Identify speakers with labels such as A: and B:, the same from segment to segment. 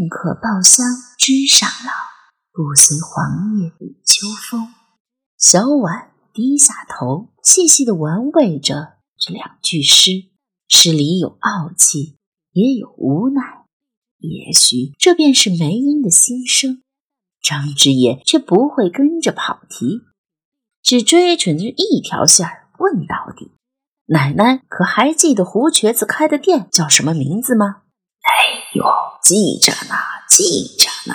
A: 宁可抱香枝上老，不随黄叶与秋风。小婉低下头，细细的玩味着这两句诗，诗里有傲气，也有无奈。也许这便是梅英的心声。张之野却不会跟着跑题，只追准着一条线儿问到底：“奶奶可还记得胡瘸子开的店叫什么名字吗？”“
B: 哎呦，记着呢，记着呢，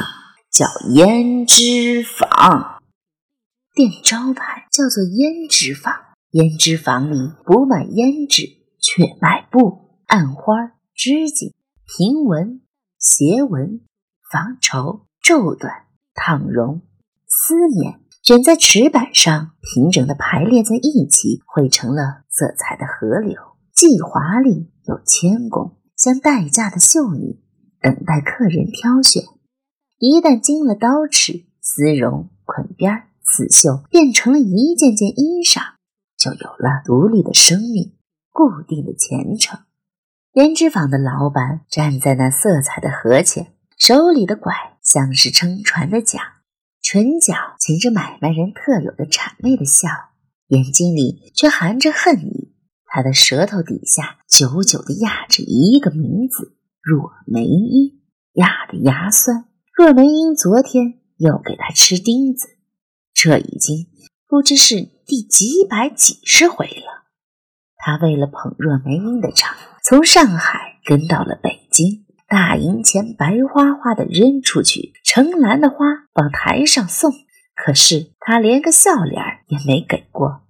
B: 叫胭脂坊。
A: 店招牌叫做胭脂坊。胭脂坊里不卖胭脂，却卖布、暗花、织锦、平纹。”斜纹、纺绸、皱缎、烫绒、丝绵，卷在纸板上，平整的排列在一起，汇成了色彩的河流，既华丽又谦恭，像待嫁的秀女，等待客人挑选。一旦经了刀尺、丝绒、捆边、刺绣，变成了一件件衣裳，就有了独立的生命，固定的前程。胭脂坊的老板站在那色彩的河前，手里的拐像是撑船的桨，唇角噙着买卖人特有的谄媚的笑，眼睛里却含着恨意。他的舌头底下久久地压着一个名字——若梅英，压得牙酸。若梅英昨天又给他吃钉子，这已经不知是第几百几十回了。他为了捧若梅英的场。从上海跟到了北京，大银钱白花花的扔出去，成篮的花往台上送。可是他连个笑脸也没给过，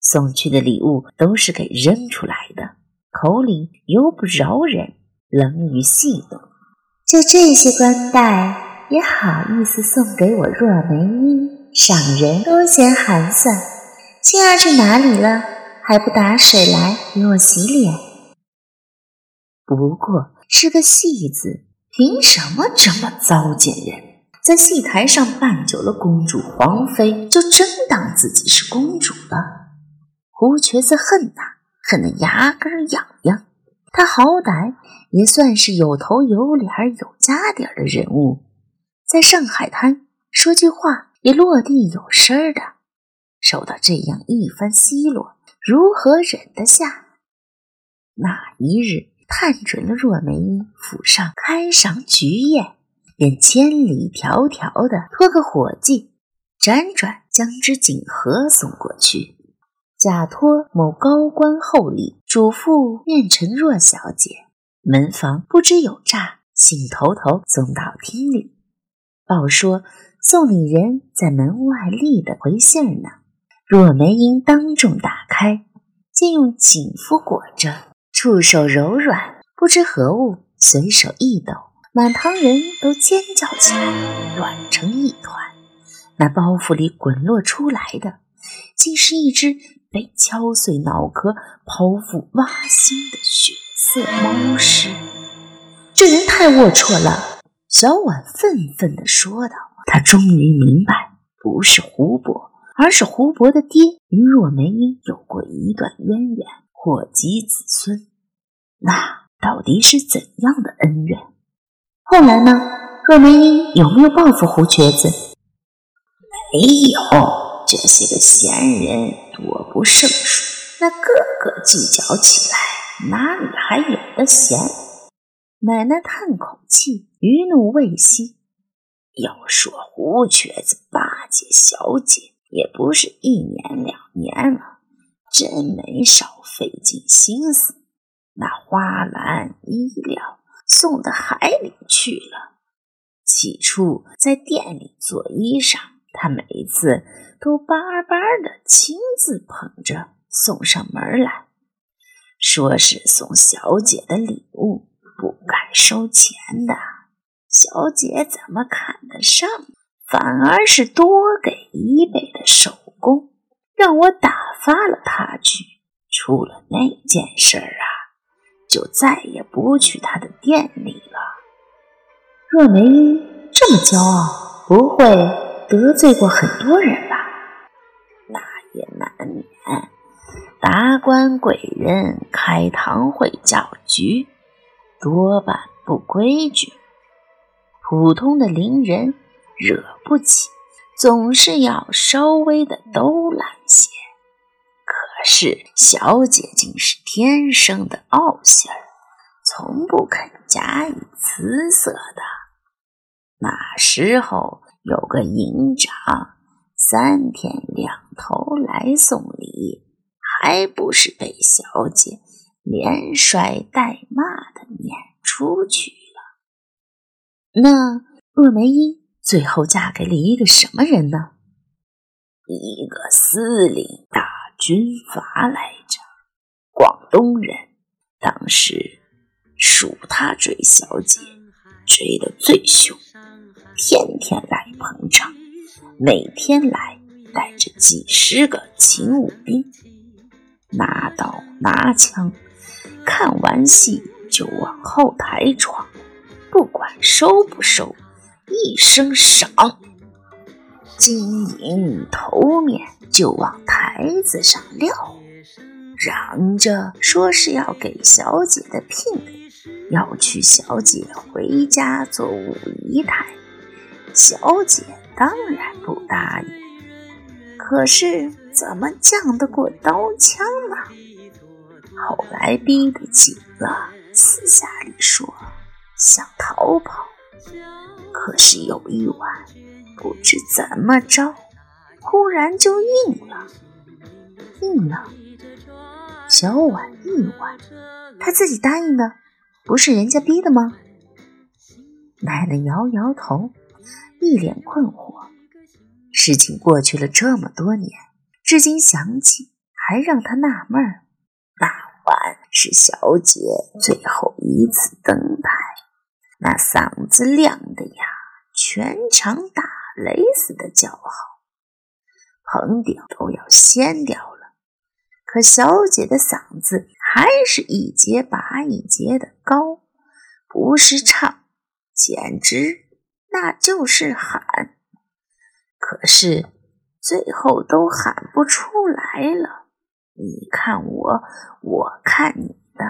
A: 送去的礼物都是给扔出来的，口里由不饶人，冷语戏弄。就这些官带，也好意思送给我若梅英，赏人多嫌寒酸。青儿去哪里了？还不打水来给我洗脸？不过是个戏子，凭什么这么糟践人？在戏台上扮久了公主、皇妃，就真当自己是公主了？胡瘸子恨呐，恨得牙根痒痒。他好歹也算是有头有脸、有家底的人物，在上海滩说句话也落地有声的，受到这样一番奚落，如何忍得下？那一日。探准了若梅府上开赏菊宴，便千里迢迢的托个伙计，辗转将只锦盒送过去，假托某高官厚礼，嘱咐面陈若小姐，门房不知有诈，请头头送到厅里，报说送礼人在门外立的回信呢。若梅英当众打开，竟用锦服裹着。触手柔软，不知何物，随手一抖，满堂人都尖叫起来，乱成一团。那包袱里滚落出来的，竟是一只被敲碎脑壳、剖腹挖心的血色猫尸。这人太龌龊了！小婉愤愤地说道。他终于明白，不是胡伯，而是胡伯的爹与若梅英有过一段渊源，祸及子孙。那到底是怎样的恩怨？后来呢？若梅英有没有报复胡瘸子？
B: 没有，这些个闲人多不胜数，那个个计较起来，哪里还有的闲？
A: 奶奶叹口气，余怒未息。
B: 要说胡瘸子巴结小姐，也不是一年两年了，真没少费尽心思。那花篮衣料送到海里去了。起初在店里做衣裳，他每一次都巴巴的亲自捧着送上门来，说是送小姐的礼物，不敢收钱的。小姐怎么看得上？反而是多给一倍的手工，让我打发了他去。出了那件事儿啊！就再也不去他的店里了。
A: 若梅英这么骄傲，不会得罪过很多人吧？
B: 那也难免。达官贵人开堂会叫局，多半不规矩。普通的邻人惹不起，总是要稍微的兜揽些。可是小姐竟是天生的傲性儿，从不肯加以辞色的。那时候有个营长，三天两头来送礼，还不是被小姐连摔带骂的撵出去了？
A: 那鄂梅英最后嫁给了一个什么人呢？
B: 一个司令大军阀来着，广东人。当时数他追小姐，追得最凶。天天来捧场，每天来带着几十个勤务兵，拿刀拿枪，看完戏就往后台闯，不管收不收，一声赏，金银头面就往台子上撂，嚷着说是要给小姐的聘礼，要娶小姐回家做五姨太。小姐当然不答应，可是怎么犟得过刀枪呢？后来逼得紧了，私下里说想逃跑，可是有一晚不知怎么着，忽然就应了，
A: 应了。小婉一晚，他自己答应的，不是人家逼的吗？奶奶摇摇头。一脸困惑，事情过去了这么多年，至今想起还让他纳闷儿。
B: 那晚是小姐最后一次登台，那嗓子亮的呀，全场打雷似的叫好，棚顶都要掀掉了。可小姐的嗓子还是一节拔一节的高，不是唱，简直。那就是喊，可是最后都喊不出来了。你看我，我看你的，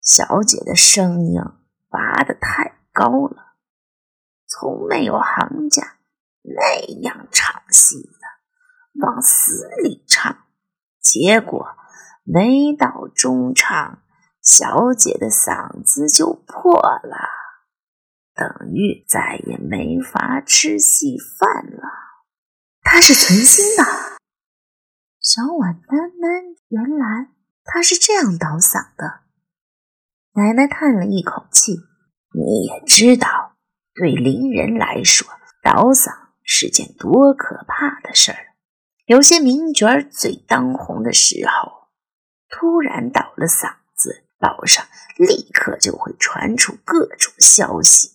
B: 小姐的声音拔得太高了，从没有行家那样唱戏的，往死里唱。结果没到中唱，小姐的嗓子就破了。等于再也没法吃稀饭了。
A: 他是存心的。小婉喃喃：“原来他是这样倒嗓的。”奶奶叹了一口气：“
B: 你也知道，对邻人来说，倒嗓是件多可怕的事儿。有些名角儿最当红的时候，突然倒了嗓子，报上立刻就会传出各种消息。”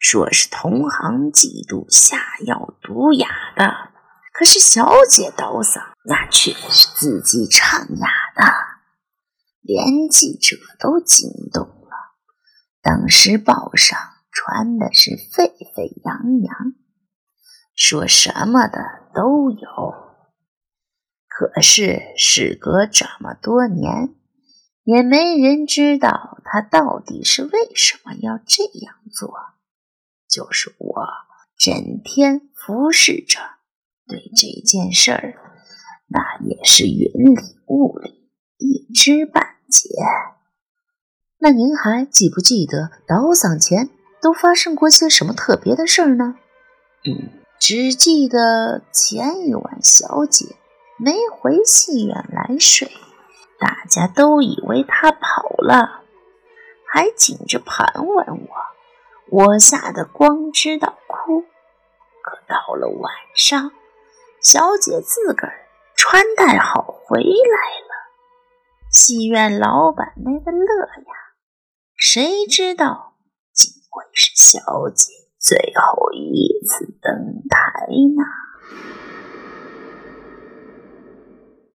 B: 说是同行嫉妒下药毒哑的，可是小姐倒嗓，那却是自己唱哑的，连记者都惊动了。当时报上传的是沸沸扬扬，说什么的都有。可是事隔这么多年，也没人知道他到底是为什么要这样做。就是我整天服侍着，对这件事儿，那也是云里雾里，一知半解。
A: 那您还记不记得倒嗓前都发生过些什么特别的事儿呢？
B: 嗯，只记得前一晚小姐没回戏院来睡，大家都以为她跑了，还紧着盘问我。我吓得光知道哭，可到了晚上，小姐自个儿穿戴好回来了，戏院老板那个乐呀，谁知道竟会是小姐最后一次登台呢？